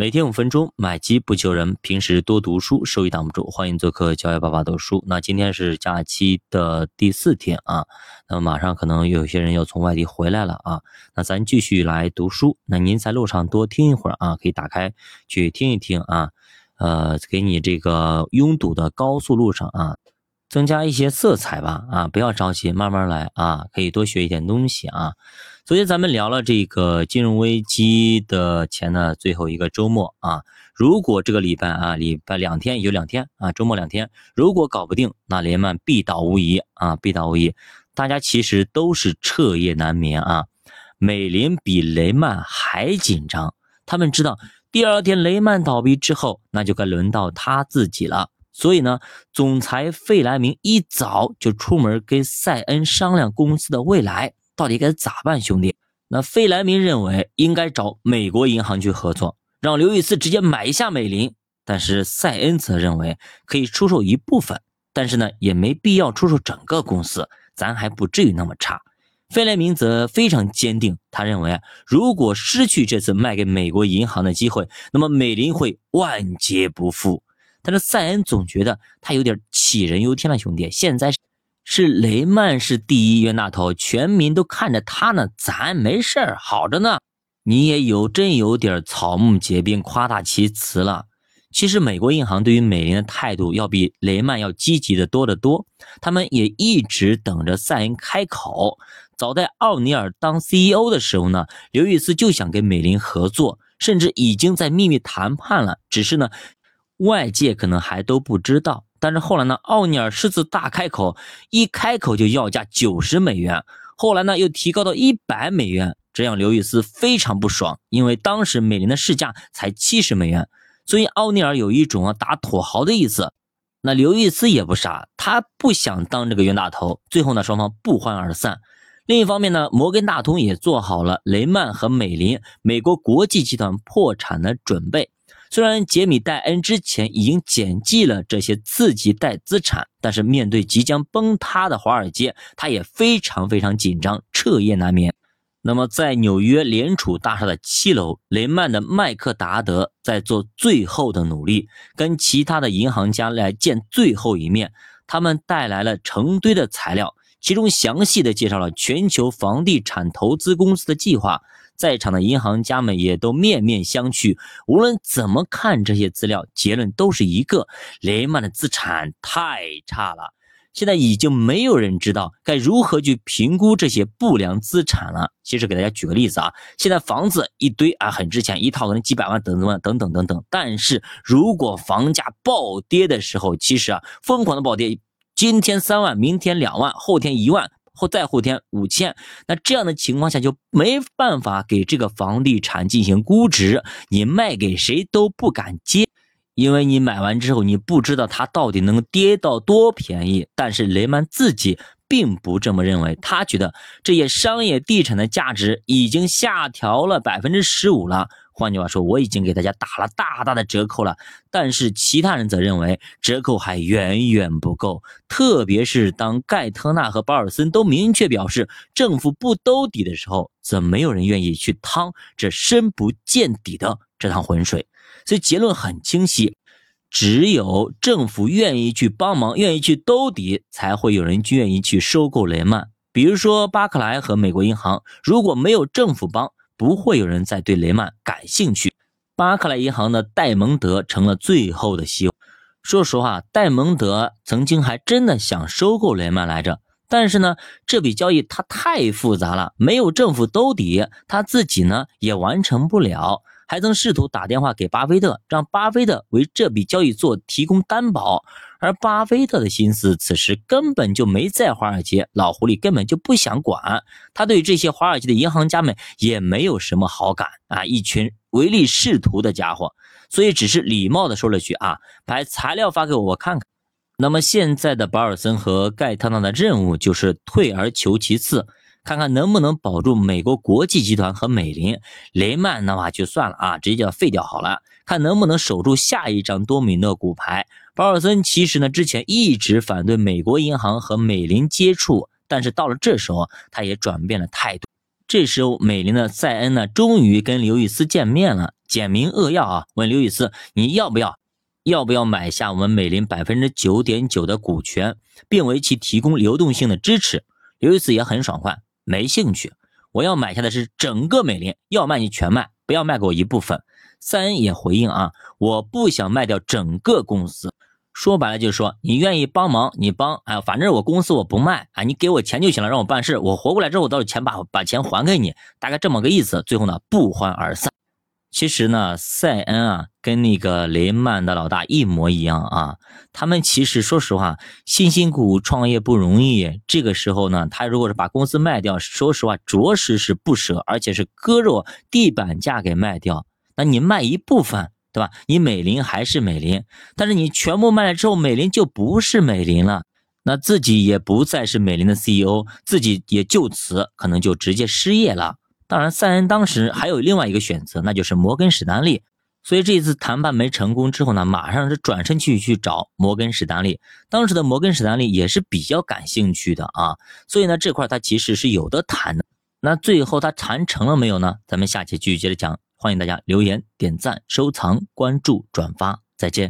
每天五分钟，买机不求人。平时多读书，收益挡不住。欢迎做客教育爸爸读书。那今天是假期的第四天啊，那么马上可能有些人要从外地回来了啊。那咱继续来读书。那您在路上多听一会儿啊，可以打开去听一听啊，呃，给你这个拥堵的高速路上啊，增加一些色彩吧啊，不要着急，慢慢来啊，可以多学一点东西啊。昨天咱们聊了这个金融危机的前的最后一个周末啊，如果这个礼拜啊，礼拜两天有两天啊，周末两天，如果搞不定，那雷曼必倒无疑啊，必倒无疑。大家其实都是彻夜难眠啊，美林比雷曼还紧张，他们知道第二天雷曼倒闭之后，那就该轮到他自己了。所以呢，总裁费莱明一早就出门跟塞恩商量公司的未来。到底该咋办，兄弟？那费莱明认为应该找美国银行去合作，让刘易斯直接买下美林。但是塞恩则认为可以出售一部分，但是呢，也没必要出售整个公司，咱还不至于那么差。费莱明则非常坚定，他认为，如果失去这次卖给美国银行的机会，那么美林会万劫不复。但是塞恩总觉得他有点杞人忧天了，兄弟，现在。是雷曼是第一冤大头，全民都看着他呢，咱没事儿，好着呢。你也有真有点草木皆兵、夸大其词了。其实美国银行对于美林的态度要比雷曼要积极的多得多，他们也一直等着塞恩开口。早在奥尼尔当 CEO 的时候呢，刘易斯就想跟美林合作，甚至已经在秘密谈判了，只是呢，外界可能还都不知道。但是后来呢，奥尼尔狮子大开口，一开口就要价九十美元。后来呢，又提高到一百美元，这让刘易斯非常不爽，因为当时美林的市价才七十美元，所以奥尼尔有一种啊打土豪的意思。那刘易斯也不傻，他不想当这个冤大头。最后呢，双方不欢而散。另一方面呢，摩根大通也做好了雷曼和美林美国国际集团破产的准备。虽然杰米戴恩之前已经减记了这些次级贷资产，但是面对即将崩塌的华尔街，他也非常非常紧张，彻夜难眠。那么，在纽约联储大厦的七楼，雷曼的麦克达德在做最后的努力，跟其他的银行家来见最后一面。他们带来了成堆的材料，其中详细的介绍了全球房地产投资公司的计划。在场的银行家们也都面面相觑。无论怎么看这些资料，结论都是一个：雷曼的资产太差了。现在已经没有人知道该如何去评估这些不良资产了。其实给大家举个例子啊，现在房子一堆啊，很值钱，一套可能几百万，等等，等等等等。但是如果房价暴跌的时候，其实啊，疯狂的暴跌，今天三万，明天两万，后天一万。后再后天五千，那这样的情况下就没办法给这个房地产进行估值，你卖给谁都不敢接，因为你买完之后你不知道它到底能跌到多便宜。但是雷曼自己并不这么认为，他觉得这些商业地产的价值已经下调了百分之十五了。换句话说，我已经给大家打了大大的折扣了，但是其他人则认为折扣还远远不够。特别是当盖特纳和保尔森都明确表示政府不兜底的时候，则没有人愿意去趟这深不见底的这趟浑水。所以结论很清晰：只有政府愿意去帮忙，愿意去兜底，才会有人愿意去收购雷曼。比如说巴克莱和美国银行，如果没有政府帮，不会有人再对雷曼感兴趣。巴克莱银行的戴蒙德成了最后的希望。说实话，戴蒙德曾经还真的想收购雷曼来着，但是呢，这笔交易它太复杂了，没有政府兜底，他自己呢也完成不了。还曾试图打电话给巴菲特，让巴菲特为这笔交易做提供担保，而巴菲特的心思此时根本就没在华尔街，老狐狸根本就不想管，他对这些华尔街的银行家们也没有什么好感啊，一群唯利是图的家伙，所以只是礼貌的说了句啊，把材料发给我，我看看。那么现在的保尔森和盖特纳的任务就是退而求其次。看看能不能保住美国国际集团和美林雷曼，的话就算了啊，直接就废掉好了。看能不能守住下一张多米诺骨牌。保尔森其实呢，之前一直反对美国银行和美林接触，但是到了这时候，他也转变了态度。这时候，美林的塞恩呢，终于跟刘易斯见面了。简明扼要啊，问刘易斯你要不要，要不要买下我们美林百分之九点九的股权，并为其提供流动性的支持？刘易斯也很爽快，没兴趣，我要买下的是整个美林，要卖你全卖，不要卖给我一部分。塞恩也回应啊，我不想卖掉整个公司。说白了就是说，你愿意帮忙，你帮，哎，反正我公司我不卖啊，你给我钱就行了，让我办事，我活过来之后，我到时候钱把把钱还给你，大概这么个意思。最后呢，不欢而散。其实呢，塞恩啊，跟那个雷曼的老大一模一样啊。他们其实说实话，辛辛苦苦创业不容易，这个时候呢，他如果是把公司卖掉，说实话，着实是不舍，而且是割肉地板价给卖掉。那你卖一部分。对吧？你美林还是美林，但是你全部卖了之后，美林就不是美林了，那自己也不再是美林的 CEO，自己也就此可能就直接失业了。当然，塞恩当时还有另外一个选择，那就是摩根史丹利。所以这一次谈判没成功之后呢，马上是转身去去找摩根史丹利。当时的摩根史丹利也是比较感兴趣的啊，所以呢这块他其实是有的谈的。那最后他谈成了没有呢？咱们下期继续接着讲。欢迎大家留言、点赞、收藏、关注、转发，再见。